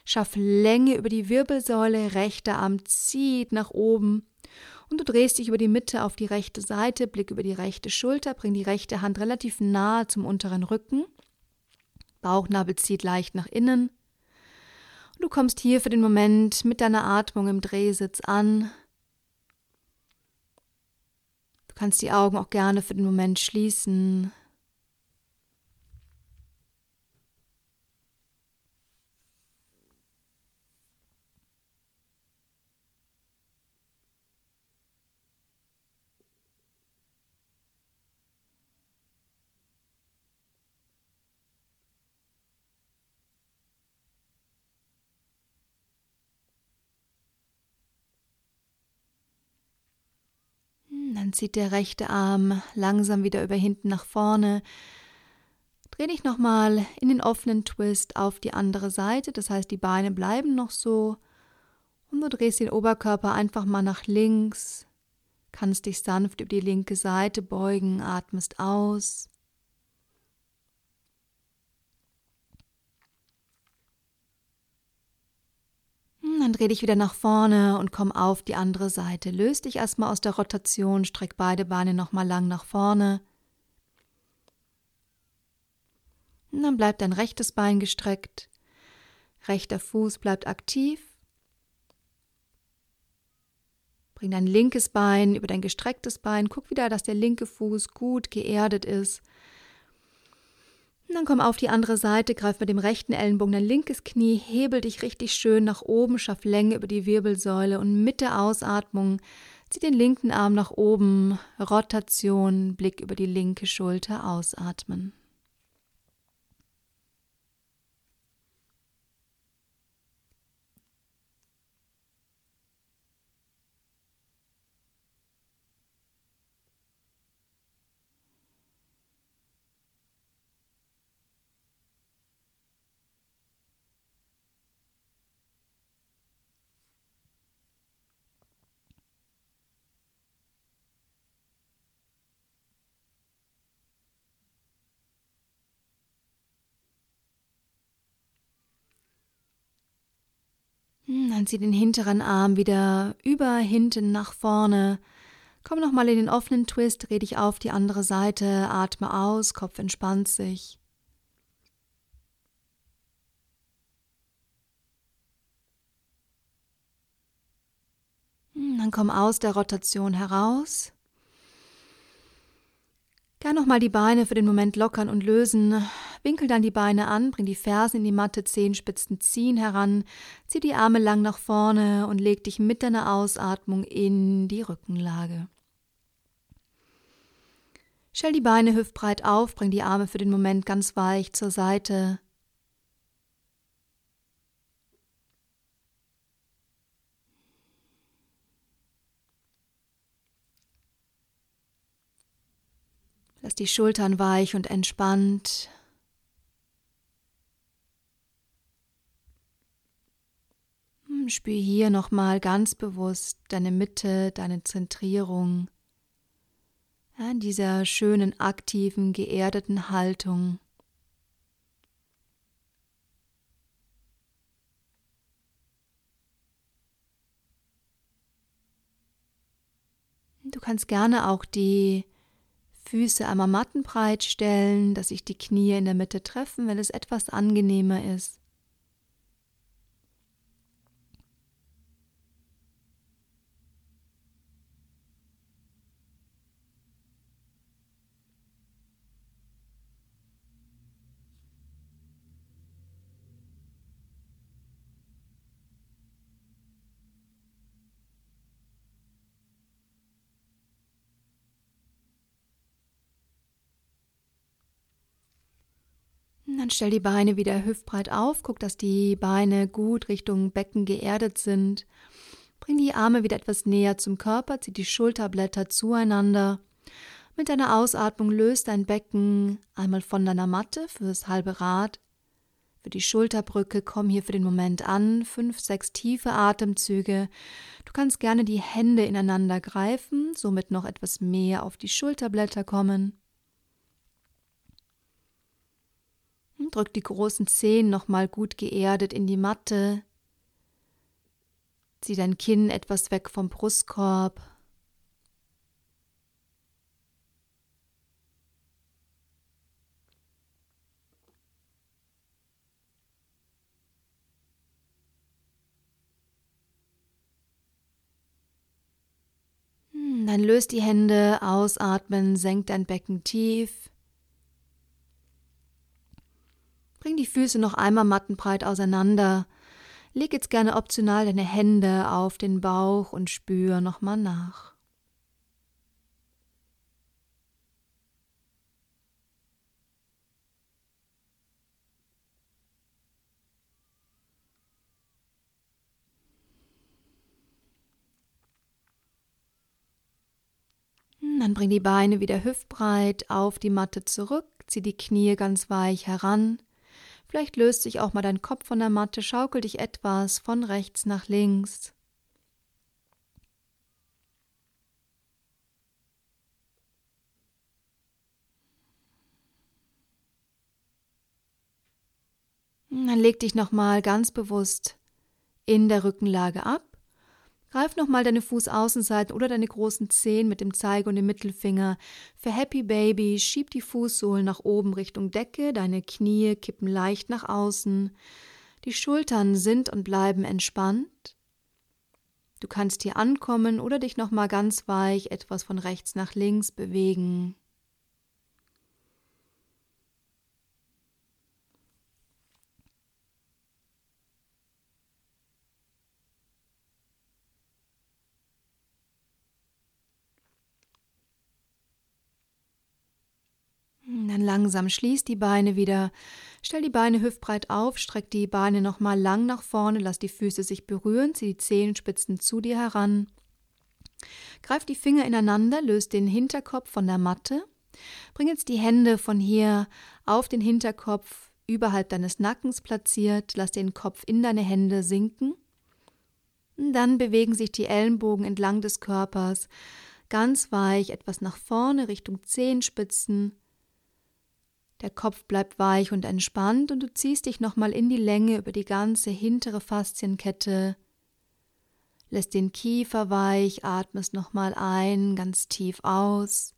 schaff Länge über die Wirbelsäule, rechter Arm zieht nach oben. Und du drehst dich über die Mitte auf die rechte Seite, Blick über die rechte Schulter, bring die rechte Hand relativ nahe zum unteren Rücken, Bauchnabel zieht leicht nach innen, Du kommst hier für den Moment mit deiner Atmung im Drehsitz an. Du kannst die Augen auch gerne für den Moment schließen. Zieht der rechte Arm langsam wieder über hinten nach vorne. Dreh dich nochmal in den offenen Twist auf die andere Seite, das heißt, die Beine bleiben noch so. Und du drehst den Oberkörper einfach mal nach links, kannst dich sanft über die linke Seite beugen, atmest aus. Dann dreh dich wieder nach vorne und komm auf die andere Seite. Löst dich erstmal aus der Rotation, streck beide Beine nochmal lang nach vorne. Und dann bleibt dein rechtes Bein gestreckt. Rechter Fuß bleibt aktiv. Bring dein linkes Bein über dein gestrecktes Bein. Guck wieder, dass der linke Fuß gut geerdet ist. Dann komm auf die andere Seite, greif mit dem rechten Ellenbogen dein linkes Knie, hebel dich richtig schön nach oben, schaff Länge über die Wirbelsäule und mit der Ausatmung zieh den linken Arm nach oben, Rotation, Blick über die linke Schulter, ausatmen. Dann zieh den hinteren Arm wieder über hinten nach vorne. Komm nochmal in den offenen Twist, dreh dich auf die andere Seite, atme aus, Kopf entspannt sich. Hm, dann komm aus der Rotation heraus. Gern nochmal die Beine für den Moment lockern und lösen. Winkel dann die Beine an, bring die Fersen in die Matte, Zehenspitzen ziehen heran, zieh die Arme lang nach vorne und leg dich mit deiner Ausatmung in die Rückenlage. Stell die Beine hüftbreit auf, bring die Arme für den Moment ganz weich zur Seite. Lass die Schultern weich und entspannt. Hm, spür hier nochmal ganz bewusst deine Mitte, deine Zentrierung, ja, in dieser schönen, aktiven, geerdeten Haltung. Du kannst gerne auch die Füße einmal mattenbreit stellen, dass sich die Knie in der Mitte treffen, wenn es etwas angenehmer ist. Dann stell die Beine wieder hüftbreit auf, guck, dass die Beine gut Richtung Becken geerdet sind. Bring die Arme wieder etwas näher zum Körper, zieh die Schulterblätter zueinander. Mit deiner Ausatmung löst dein Becken einmal von deiner Matte fürs halbe Rad. Für die Schulterbrücke komm hier für den Moment an. Fünf, sechs tiefe Atemzüge. Du kannst gerne die Hände ineinander greifen, somit noch etwas mehr auf die Schulterblätter kommen. Drück die großen Zehen nochmal gut geerdet in die Matte. Zieh dein Kinn etwas weg vom Brustkorb. Hm, dann löst die Hände, ausatmen, senkt dein Becken tief. Bring die Füße noch einmal mattenbreit auseinander. Leg jetzt gerne optional deine Hände auf den Bauch und spür nochmal nach. Dann bring die Beine wieder hüftbreit auf die Matte zurück, zieh die Knie ganz weich heran. Vielleicht löst sich auch mal dein Kopf von der Matte, schaukel dich etwas von rechts nach links. Dann leg dich nochmal ganz bewusst in der Rückenlage ab Greif nochmal deine Fußaußenseiten oder deine großen Zehen mit dem Zeige und dem Mittelfinger. Für Happy Baby schieb die Fußsohlen nach oben Richtung Decke, deine Knie kippen leicht nach außen. Die Schultern sind und bleiben entspannt. Du kannst hier ankommen oder dich nochmal ganz weich etwas von rechts nach links bewegen. Dann langsam schließ die Beine wieder. Stell die Beine hüftbreit auf, streck die Beine nochmal lang nach vorne, lass die Füße sich berühren, zieh die Zehenspitzen zu dir heran. Greif die Finger ineinander, löst den Hinterkopf von der Matte. Bring jetzt die Hände von hier auf den Hinterkopf überhalb deines Nackens platziert, lass den Kopf in deine Hände sinken. Dann bewegen sich die Ellenbogen entlang des Körpers, ganz weich etwas nach vorne Richtung Zehenspitzen. Der Kopf bleibt weich und entspannt und du ziehst dich nochmal in die Länge über die ganze hintere Faszienkette. Lässt den Kiefer weich, atmest nochmal ein, ganz tief aus.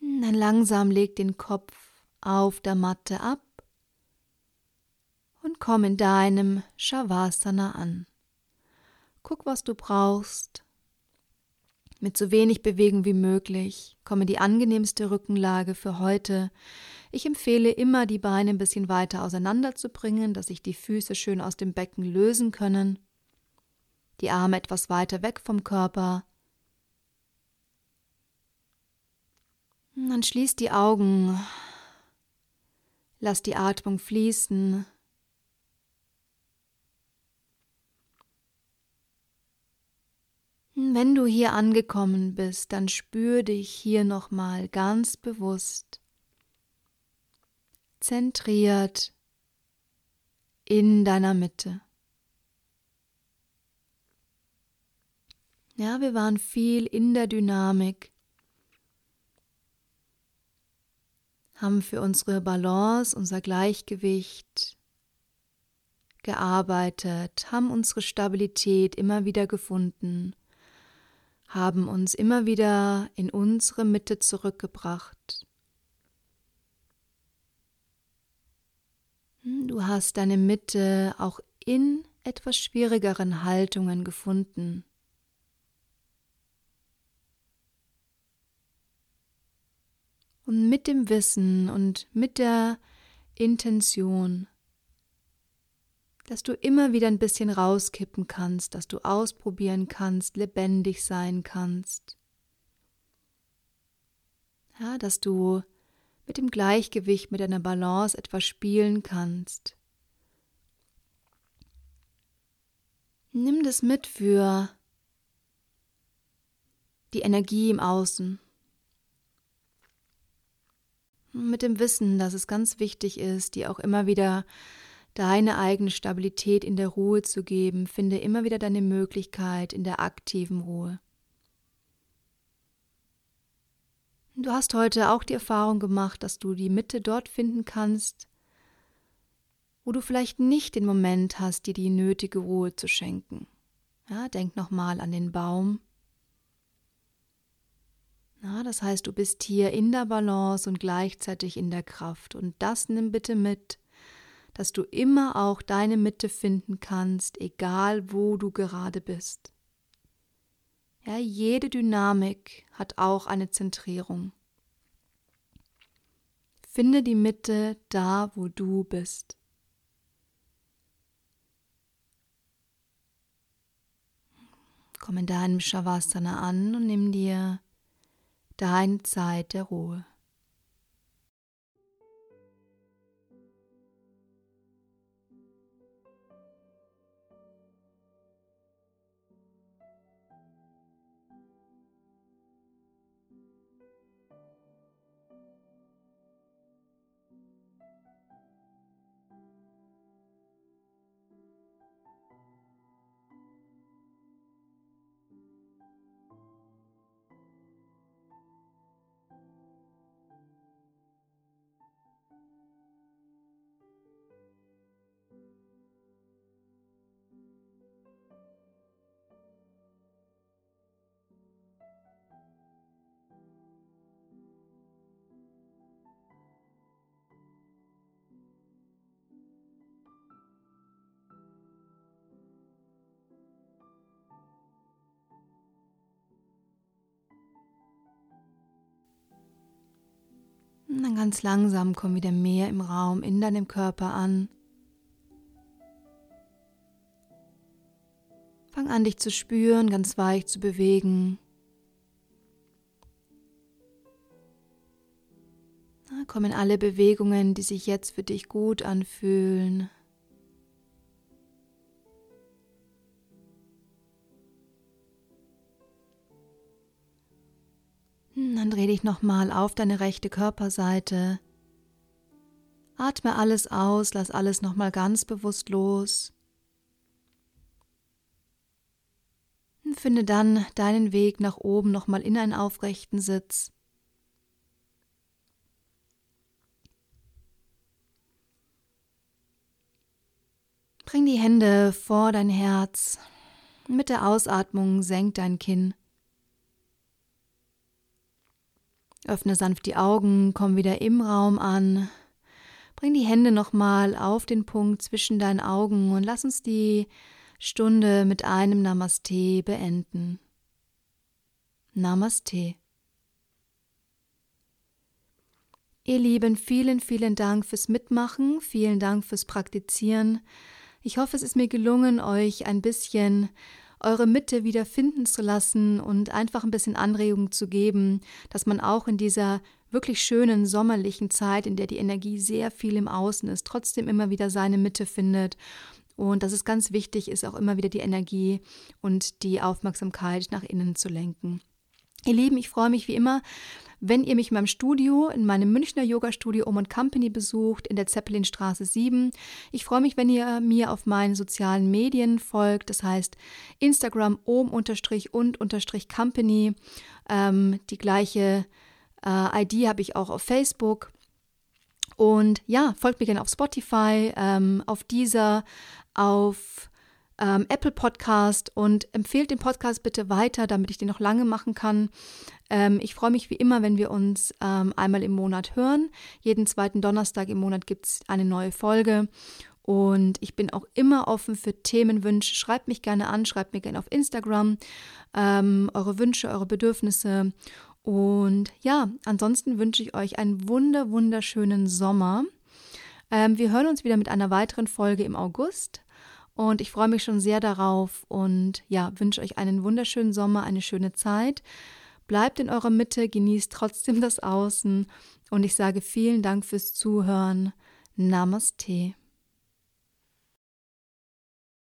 Dann langsam leg den Kopf auf der Matte ab und komm in deinem Shavasana an. Guck, was du brauchst. Mit so wenig Bewegung wie möglich. Komme die angenehmste Rückenlage für heute. Ich empfehle immer, die Beine ein bisschen weiter auseinanderzubringen, dass sich die Füße schön aus dem Becken lösen können. Die Arme etwas weiter weg vom Körper. Dann schließ die Augen. Lass die Atmung fließen. Wenn du hier angekommen bist, dann spür dich hier nochmal ganz bewusst, zentriert in deiner Mitte. Ja, wir waren viel in der Dynamik, haben für unsere Balance, unser Gleichgewicht gearbeitet, haben unsere Stabilität immer wieder gefunden haben uns immer wieder in unsere Mitte zurückgebracht. Hm, du hast deine Mitte auch in etwas schwierigeren Haltungen gefunden. Und mit dem Wissen und mit der Intention, dass du immer wieder ein bisschen rauskippen kannst, dass du ausprobieren kannst, lebendig sein kannst. Ja, dass du mit dem Gleichgewicht, mit deiner Balance etwas spielen kannst. Nimm das mit für die Energie im Außen. Mit dem Wissen, dass es ganz wichtig ist, dir auch immer wieder deine eigene Stabilität in der Ruhe zu geben, finde immer wieder deine Möglichkeit in der aktiven Ruhe. Du hast heute auch die Erfahrung gemacht, dass du die Mitte dort finden kannst, wo du vielleicht nicht den Moment hast, dir die nötige Ruhe zu schenken. Ja, denk nochmal an den Baum. Ja, das heißt, du bist hier in der Balance und gleichzeitig in der Kraft. Und das nimm bitte mit dass du immer auch deine Mitte finden kannst, egal wo du gerade bist. Ja, jede Dynamik hat auch eine Zentrierung. Finde die Mitte da, wo du bist. Komm in deinem Shavasana an und nimm dir deine Zeit der Ruhe. Und dann ganz langsam komm wieder mehr im Raum in deinem Körper an. Fang an, dich zu spüren, ganz weich zu bewegen. Na, komm in alle Bewegungen, die sich jetzt für dich gut anfühlen. Dann dreh dich nochmal auf deine rechte Körperseite. Atme alles aus, lass alles nochmal ganz bewusst los. Und finde dann deinen Weg nach oben nochmal in einen aufrechten Sitz. Bring die Hände vor dein Herz. Mit der Ausatmung senk dein Kinn. Öffne sanft die Augen, komm wieder im Raum an. Bring die Hände nochmal auf den Punkt zwischen deinen Augen und lass uns die Stunde mit einem Namaste beenden. Namaste. Ihr Lieben, vielen, vielen Dank fürs Mitmachen, vielen Dank fürs Praktizieren. Ich hoffe, es ist mir gelungen, euch ein bisschen eure Mitte wieder finden zu lassen und einfach ein bisschen Anregung zu geben, dass man auch in dieser wirklich schönen sommerlichen Zeit, in der die Energie sehr viel im Außen ist, trotzdem immer wieder seine Mitte findet und dass es ganz wichtig ist, auch immer wieder die Energie und die Aufmerksamkeit nach innen zu lenken. Ihr Lieben, ich freue mich wie immer, wenn ihr mich in meinem Studio, in meinem Münchner Yoga-Studio Om Company besucht, in der Zeppelinstraße 7. Ich freue mich, wenn ihr mir auf meinen sozialen Medien folgt, das heißt Instagram om-und-company. Ähm, die gleiche äh, ID habe ich auch auf Facebook. Und ja, folgt mir gerne auf Spotify, ähm, auf dieser, auf ähm, Apple Podcast und empfehlt den Podcast bitte weiter, damit ich den noch lange machen kann. Ähm, ich freue mich wie immer, wenn wir uns ähm, einmal im Monat hören. Jeden zweiten Donnerstag im Monat gibt es eine neue Folge. Und ich bin auch immer offen für Themenwünsche. Schreibt mich gerne an, schreibt mir gerne auf Instagram ähm, eure Wünsche, eure Bedürfnisse. Und ja, ansonsten wünsche ich euch einen wunder, wunderschönen Sommer. Ähm, wir hören uns wieder mit einer weiteren Folge im August. Und ich freue mich schon sehr darauf und ja, wünsche euch einen wunderschönen Sommer, eine schöne Zeit. Bleibt in eurer Mitte, genießt trotzdem das Außen und ich sage vielen Dank fürs Zuhören. Namaste.